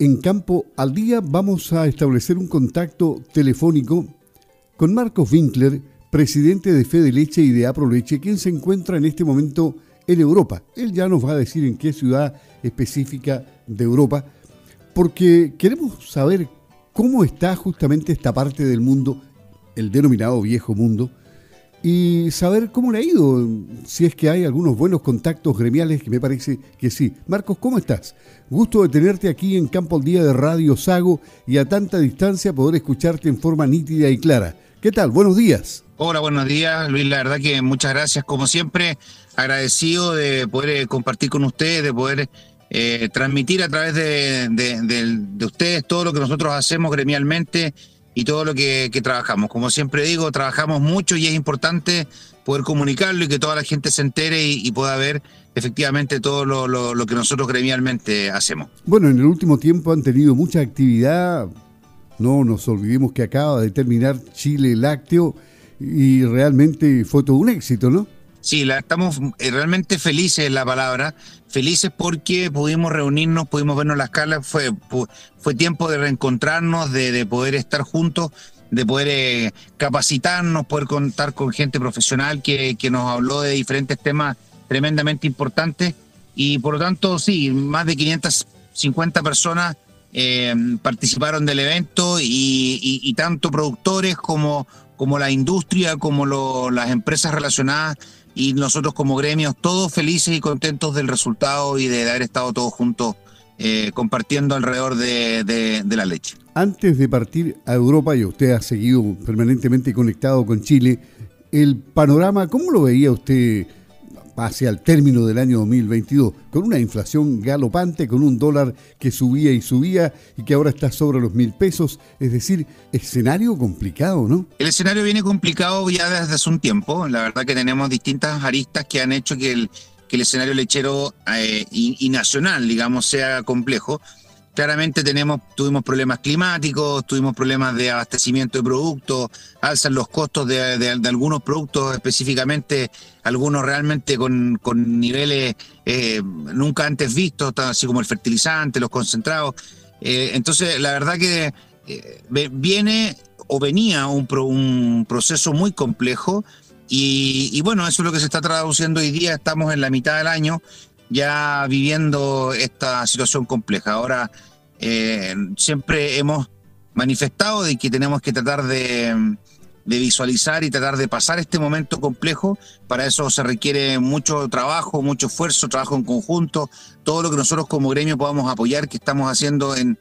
en Campo al Día vamos a establecer un contacto telefónico con Marcos Winkler, presidente de Fede Leche y de Apro Leche, quien se encuentra en este momento en Europa. Él ya nos va a decir en qué ciudad específica de Europa, porque queremos saber cómo está justamente esta parte del mundo, el denominado viejo mundo, y saber cómo le ha ido, si es que hay algunos buenos contactos gremiales, que me parece que sí. Marcos, ¿cómo estás? Gusto de tenerte aquí en Campo al Día de Radio Sago y a tanta distancia poder escucharte en forma nítida y clara. ¿Qué tal? Buenos días. Hola, buenos días, Luis. La verdad que muchas gracias, como siempre, agradecido de poder eh, compartir con ustedes, de poder eh, transmitir a través de, de ustedes todo lo que nosotros hacemos gremialmente y todo lo que, trabajamos. Como siempre digo, trabajamos mucho y es importante poder comunicarlo y que toda la gente se entere y, pueda ver efectivamente todo lo, lo, que nosotros gremialmente hacemos. Bueno, en el último tiempo han tenido mucha actividad. No nos olvidemos que acaba de terminar Chile Lácteo y realmente fue todo un éxito, ¿no? Sí, la, estamos eh, realmente felices, la palabra, felices porque pudimos reunirnos, pudimos vernos las caras, fue, fue tiempo de reencontrarnos, de, poder estar juntos, de poder eh, capacitarnos, poder contar con gente profesional que, que nos habló de diferentes temas tremendamente importantes. Y por lo tanto, sí, más de 550 personas eh, participaron del evento y, tanto productores como, como la industria, como las empresas relacionadas y nosotros como gremios todos felices y contentos del resultado y de haber estado todos juntos eh, compartiendo alrededor de, la leche. Antes de partir a Europa, y usted ha seguido permanentemente conectado con Chile, el panorama, ¿cómo lo veía usted hacia el término del año 2022, con una inflación galopante, con un dólar que subía y subía y que ahora está sobre los mil pesos. Es decir, escenario complicado, ¿no? El escenario viene complicado ya desde hace un tiempo. La verdad que tenemos distintas aristas que han hecho que el, que el escenario lechero eh, y nacional, digamos, sea complejo. Claramente tenemos, tuvimos problemas climáticos, tuvimos problemas de abastecimiento de productos, alzan los costos de, algunos productos, específicamente algunos realmente con, niveles eh, nunca antes vistos, así como el fertilizante, los concentrados. Eh, entonces, la verdad que eh, viene o venía un, un proceso muy complejo y, y, bueno, eso es lo que se está traduciendo hoy día, estamos en la mitad del año ya viviendo esta situación compleja. Ahora, eh, siempre hemos manifestado de que tenemos que tratar de, visualizar y tratar de pasar este momento complejo. Para eso se requiere mucho trabajo, mucho esfuerzo, trabajo en conjunto, todo lo que nosotros como gremio podamos apoyar, que estamos haciendo en,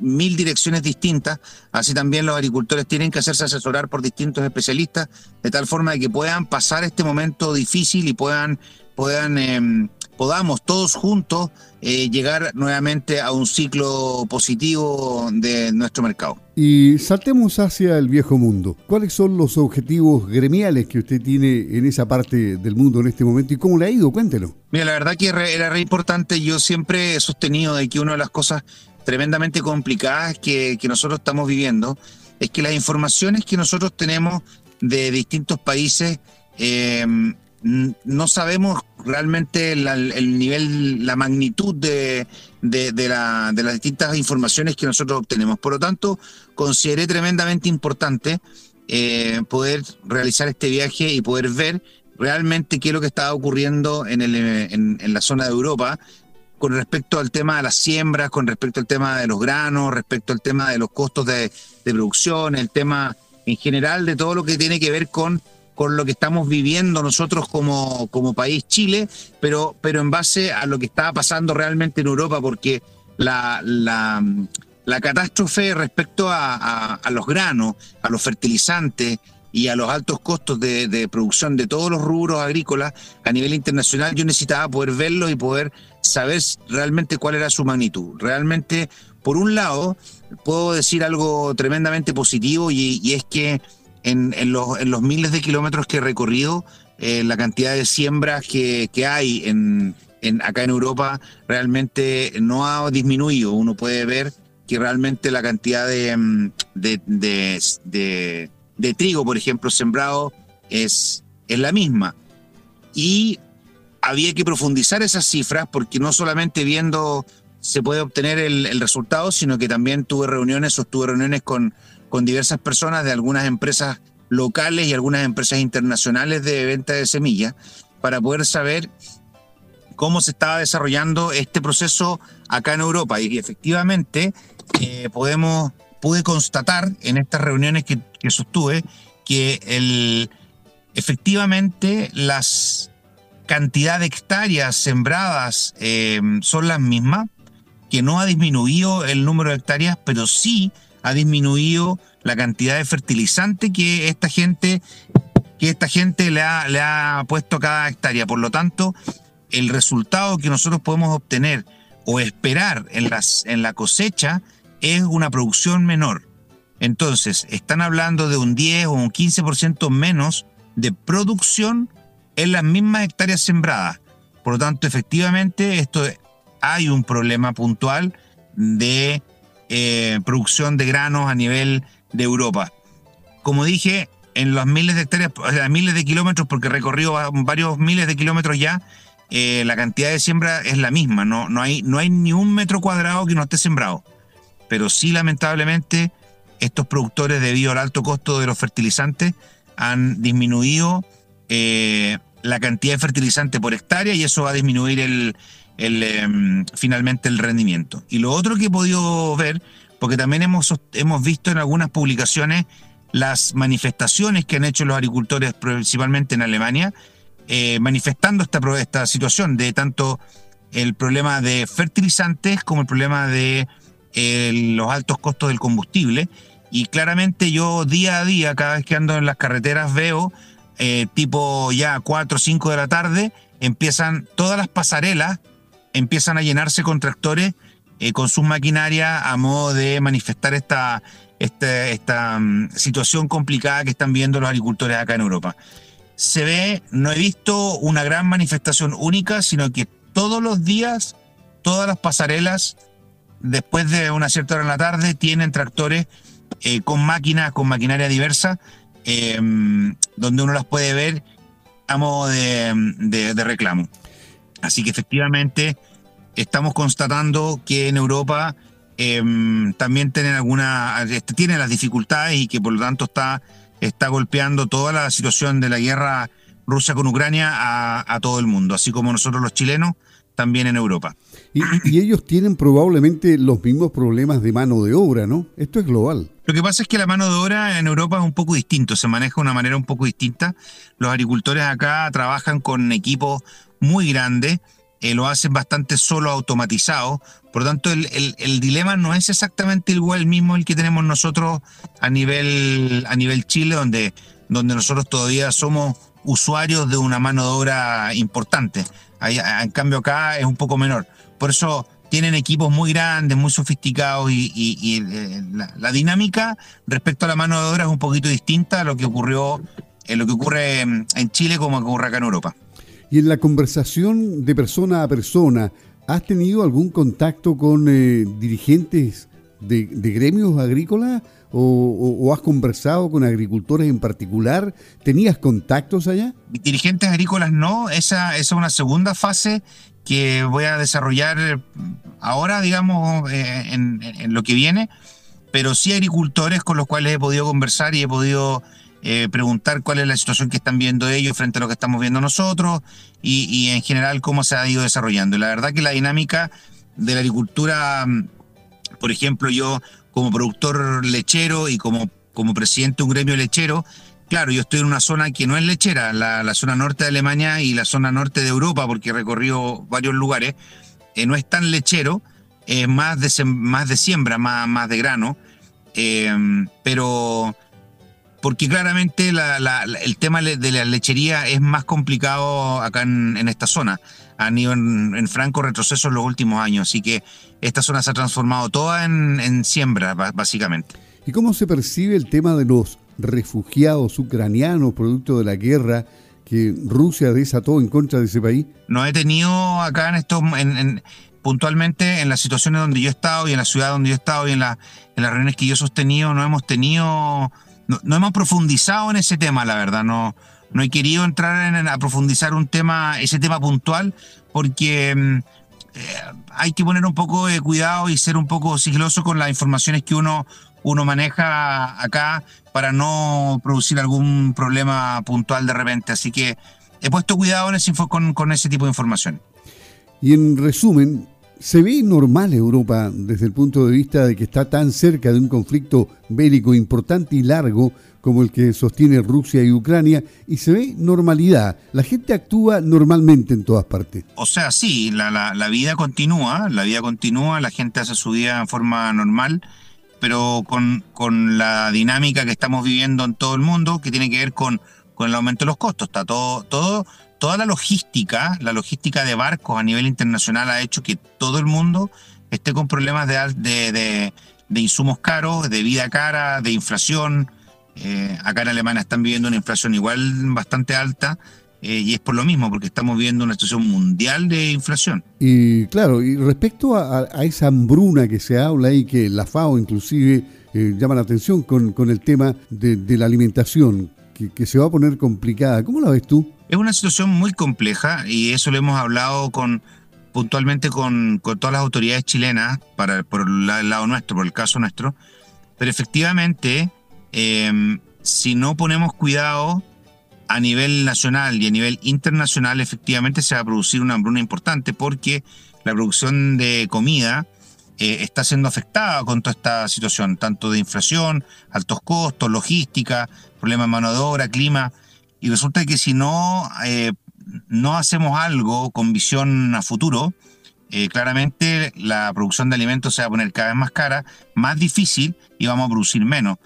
mil direcciones distintas. Así también los agricultores tienen que hacerse asesorar por distintos especialistas, de tal forma de que puedan pasar este momento difícil y puedan, puedan em, podamos todos juntos eh, llegar nuevamente a un ciclo positivo de nuestro mercado. Y saltemos hacia el viejo mundo. ¿Cuáles son los objetivos gremiales que usted tiene en esa parte del mundo en este momento y cómo le ha ido? Cuéntelo. Mira, la verdad que era re importante. Yo siempre he sostenido de que una de las cosas tremendamente complicadas que, que nosotros estamos viviendo es que las informaciones que nosotros tenemos de distintos países eh, no sabemos realmente el nivel, la magnitud de, de, las distintas informaciones que nosotros obtenemos. Por lo tanto, consideré tremendamente importante eh, poder realizar este viaje y poder ver realmente qué es lo que estaba ocurriendo en, el, la zona de Europa con respecto al tema de las siembras, con respecto al tema de los granos, respecto al tema de los costos de producción, el tema en general de todo lo que tiene que ver con con lo que estamos viviendo nosotros como, como país Chile, pero, pero en base a lo que estaba pasando realmente en Europa, porque la, la, catástrofe respecto a, los granos, a los fertilizantes y a los altos costos de, producción de todos los rubros agrícolas a nivel internacional, yo necesitaba poder verlo y poder saber realmente cuál era su magnitud. Realmente, por un lado, puedo decir algo tremendamente positivo y es que en, los, miles de kilómetros que he recorrido, eh, la cantidad de siembras que, hay en, acá en Europa realmente no ha disminuido. Uno puede ver que realmente la cantidad de, mm, de, trigo, por ejemplo, sembrado es, es la misma. Y había que profundizar esas cifras porque no solamente viendo se puede obtener el, resultado, sino que también tuve reuniones, sostuve reuniones con, con diversas personas de algunas empresas locales y algunas empresas internacionales de venta de semillas para poder saber cómo se estaba desarrollando este proceso acá en Europa. Y efectivamente eh, podemos, pude constatar en estas reuniones que, sostuve que el, efectivamente las cantidad de hectáreas sembradas eh, son las mismas, que no ha disminuido el número de hectáreas, pero sí ha disminuido la cantidad de fertilizante que esta gente, que esta gente le, ha, le ha puesto a cada hectárea. Por lo tanto, el resultado que nosotros podemos obtener o esperar en, las, en la cosecha es una producción menor. Entonces, están hablando de un 10 o un 15% menos de producción en las mismas hectáreas sembradas. Por lo tanto, efectivamente, esto hay un problema puntual de eh, producción de granos a nivel de Europa. Como dije, en los miles de hectáreas, o sea, miles de kilómetros, porque he recorrido varios miles de kilómetros ya, eh, la cantidad de siembra es la misma. No, no, hay, no hay ni un metro cuadrado que no esté sembrado. Pero sí, lamentablemente, estos productores, debido al alto costo de los fertilizantes, han disminuido eh, la cantidad de fertilizante por hectárea y eso va a disminuir el, em, finalmente el rendimiento. Y lo otro que he podido ver porque también hemos, hemos visto en algunas publicaciones las manifestaciones que han hecho los agricultores, principalmente en Alemania, eh, manifestando esta, esta situación de tanto el problema de fertilizantes como el problema de eh, los altos costos del combustible. Y claramente yo día a día, cada vez que ando en las carreteras, veo eh, tipo ya 4 o 5 de la tarde, empiezan todas las pasarelas, empiezan a llenarse con tractores eh, con sus maquinarias a modo de manifestar esta, esta, mm, situación complicada que están viendo los agricultores acá en Europa. Se ve, no he visto una gran manifestación única, sino que todos los días, todas las pasarelas, después de una cierta hora en la tarde, tienen tractores eh, con máquinas, con maquinaria diversa, em, donde uno las puede ver a modo de, de reclamo. Así que efectivamente estamos constatando que en Europa em, también tienen alguna, este, tienen las dificultades y que por lo tanto está, está golpeando toda la situación de la guerra Rusia con Ucrania a, todo el mundo, así como nosotros los chilenos, también en Europa. Y, ellos tienen probablemente los mismos problemas de mano de obra, ¿no? Esto es global. Lo que pasa es que la mano de obra en Europa es un poco distinto, se maneja de una manera un poco distinta. Los agricultores acá trabajan con equipos muy grandes, eh, lo hacen bastante solo automatizado. Por lo tanto, el, el, dilema no es exactamente igual mismo el que tenemos nosotros a nivel, a nivel Chile, donde, donde nosotros todavía somos usuarios de una mano de obra importante. en cambio, acá es un poco menor. Por eso tienen equipos muy grandes, muy sofisticados y, eh, la, dinámica respecto a la mano de obra es un poquito distinta a lo que ocurrió, en lo que ocurre en Chile como ocurre acá en Europa. Y en la conversación de persona a persona, ¿has tenido algún contacto con eh, dirigentes de, gremios agrícolas o, has conversado con agricultores en particular? ¿Tenías contactos allá? Dirigentes agrícolas no, esa, es una segunda fase que voy a desarrollar ahora, digamos, eh, en, en, lo que viene, pero sí agricultores con los cuales he podido conversar y he podido eh, preguntar cuál es la situación que están viendo ellos frente a lo que estamos viendo nosotros y, en general cómo se ha ido desarrollando. La verdad que la dinámica de la agricultura, mm, por ejemplo, yo como productor lechero y como, como presidente de un gremio lechero, claro, yo estoy en una zona que no es lechera, la, zona norte de Alemania y la zona norte de Europa, porque he recorrido varios lugares, eh, no es tan lechero, es más de, más de siembra, más, más de grano, eh, pero porque claramente el tema de la lechería es más complicado acá en, esta zona. Han ido en, franco retroceso en los últimos años, así que esta zona se ha transformado toda en, siembra, básicamente. ¿Y cómo se percibe el tema de los refugiados ucranianos producto de la guerra que Rusia desató en contra de ese país? No he tenido acá en estos, puntualmente en las situaciones donde yo he estado y en la ciudad donde yo he estado y en, la, en las reuniones que yo he sostenido, no hemos tenido no, hemos profundizado en ese tema, la verdad. No, no he querido entrar en, a profundizar un tema, ese tema puntual, porque mm, hay que poner un poco de cuidado y ser un poco sigiloso con las informaciones que uno, uno maneja acá para no producir algún problema puntual de repente. Así que he puesto cuidado en ese, con, con ese tipo de información. Y en resumen, ¿se ve normal Europa desde el punto de vista de que está tan cerca de un conflicto bélico importante y largo como el que sostiene Rusia y Ucrania y se ve normalidad? La gente actúa normalmente en todas partes. O sea, sí, la, la, vida continúa, la vida continúa, la gente hace su vida en forma normal, pero con, con la dinámica que estamos viviendo en todo el mundo, que tiene que ver con, con el aumento de los costos. Está todo, todo toda la logística, la logística de barcos a nivel internacional ha hecho que todo el mundo esté con problemas de, de, insumos caros, de vida cara, de inflación. Eh, acá en Alemania están viviendo una inflación igual bastante alta. Eh, y es por lo mismo, porque estamos viviendo una situación mundial de inflación. Y claro, y respecto a, esa hambruna que se habla y que la FAO inclusive eh, llama la atención con, con el tema de, la alimentación, que, que, se va a poner complicada, ¿cómo la ves tú? Es una situación muy compleja y eso lo hemos hablado con puntualmente con, todas las autoridades chilenas para, por el lado nuestro, por el caso nuestro. Pero efectivamente, em, si no ponemos cuidado a nivel nacional y a nivel internacional, efectivamente se va a producir una hambruna importante porque la producción de comida eh, está siendo afectada con toda esta situación, tanto de inflación, altos costos, logística, problemas de mano de obra, clima. Y resulta que si no, eh, no hacemos algo con visión a futuro, eh, claramente la producción de alimentos se va a poner cada vez más cara, más difícil y vamos a producir menos.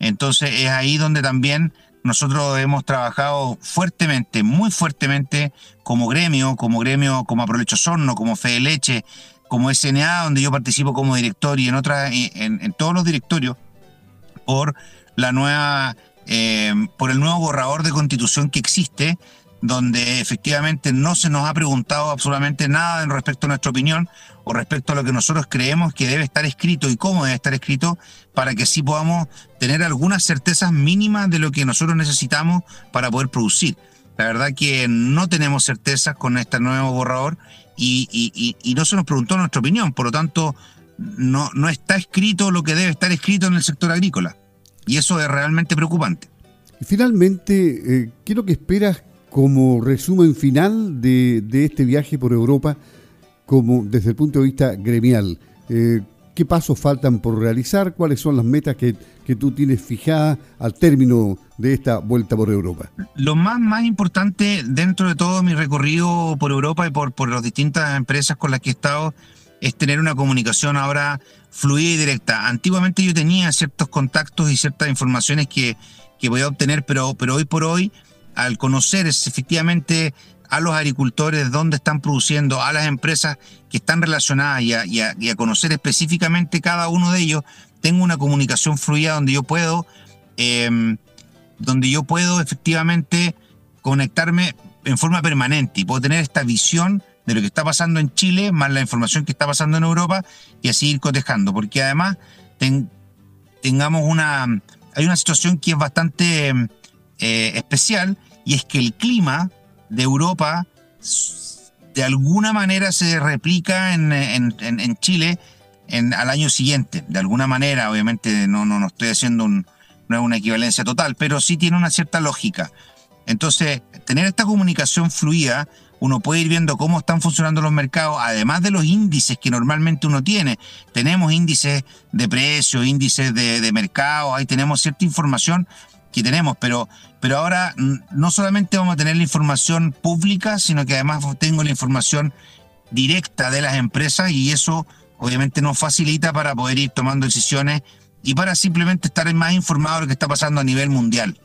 Entonces es ahí donde también nosotros hemos trabajado fuertemente, muy fuertemente como gremio, como gremio, como Aprolecho Sorno, como Fede Leche, como SNA, donde yo participo como director y en, otras, en, en todos los directorios, por la nueva eh, por el nuevo borrador de constitución que existe, donde efectivamente no se nos ha preguntado absolutamente nada en respecto a nuestra opinión o respecto a lo que nosotros creemos que debe estar escrito y cómo debe estar escrito para que sí podamos tener algunas certezas mínimas de lo que nosotros necesitamos para poder producir. La verdad que no tenemos certezas con este nuevo borrador y, no se nos preguntó nuestra opinión, por lo tanto no, no está escrito lo que debe estar escrito en el sector agrícola. Y eso es realmente preocupante. Y finalmente, eh, ¿qué es lo que esperas como resumen final de, este viaje por Europa, como desde el punto de vista gremial? Eh, ¿Qué pasos faltan por realizar? ¿Cuáles son las metas que, tú tienes fijadas al término de esta vuelta por Europa? Lo más, importante dentro de todo mi recorrido por Europa y por, las distintas empresas con las que he estado es tener una comunicación ahora fluida y directa. Antiguamente yo tenía ciertos contactos y ciertas informaciones que, que voy a obtener, pero hoy por hoy, al conocer efectivamente a los agricultores, dónde están produciendo, a las empresas que están relacionadas y a, conocer específicamente cada uno de ellos, tengo una comunicación fluida donde yo puedo, em, donde yo puedo efectivamente conectarme en forma permanente y puedo tener esta visión de lo que está pasando en Chile, más la información que está pasando en Europa, y así ir cotejando, porque además tengamos una, hay una situación que es bastante eh, especial, y es que el clima de Europa de alguna manera se replica en, en, Chile en, al año siguiente, de alguna manera, obviamente no, no, no estoy haciendo un, no es una equivalencia total, pero sí tiene una cierta lógica. Entonces, tener esta comunicación fluida uno puede ir viendo cómo están funcionando los mercados, además de los índices que normalmente uno tiene. Tenemos índices de precio, índices de, mercado, ahí tenemos cierta información que tenemos, pero, pero ahora no solamente vamos a tener la información pública, sino que además tengo la información directa de las empresas y eso obviamente nos facilita para poder ir tomando decisiones y para simplemente estar más informado de lo que está pasando a nivel mundial.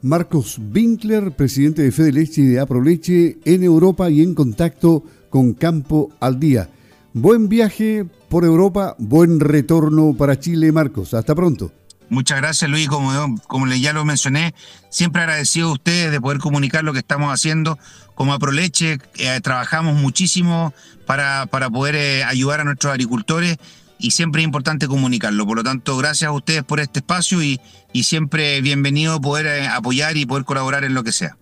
Marcos Winkler, presidente de Fede Leche y de Aproleche en Europa y en contacto con Campo al Día. Buen viaje por Europa, buen retorno para Chile, Marcos. Hasta pronto. Muchas gracias, Luis. Como, como ya lo mencioné, siempre agradecido a ustedes de poder comunicar lo que estamos haciendo. Como Aproleche, eh, trabajamos muchísimo para, para poder eh, ayudar a nuestros agricultores y siempre es importante comunicarlo. Por lo tanto, gracias a ustedes por este espacio y, y siempre bienvenido poder eh, apoyar y poder colaborar en lo que sea.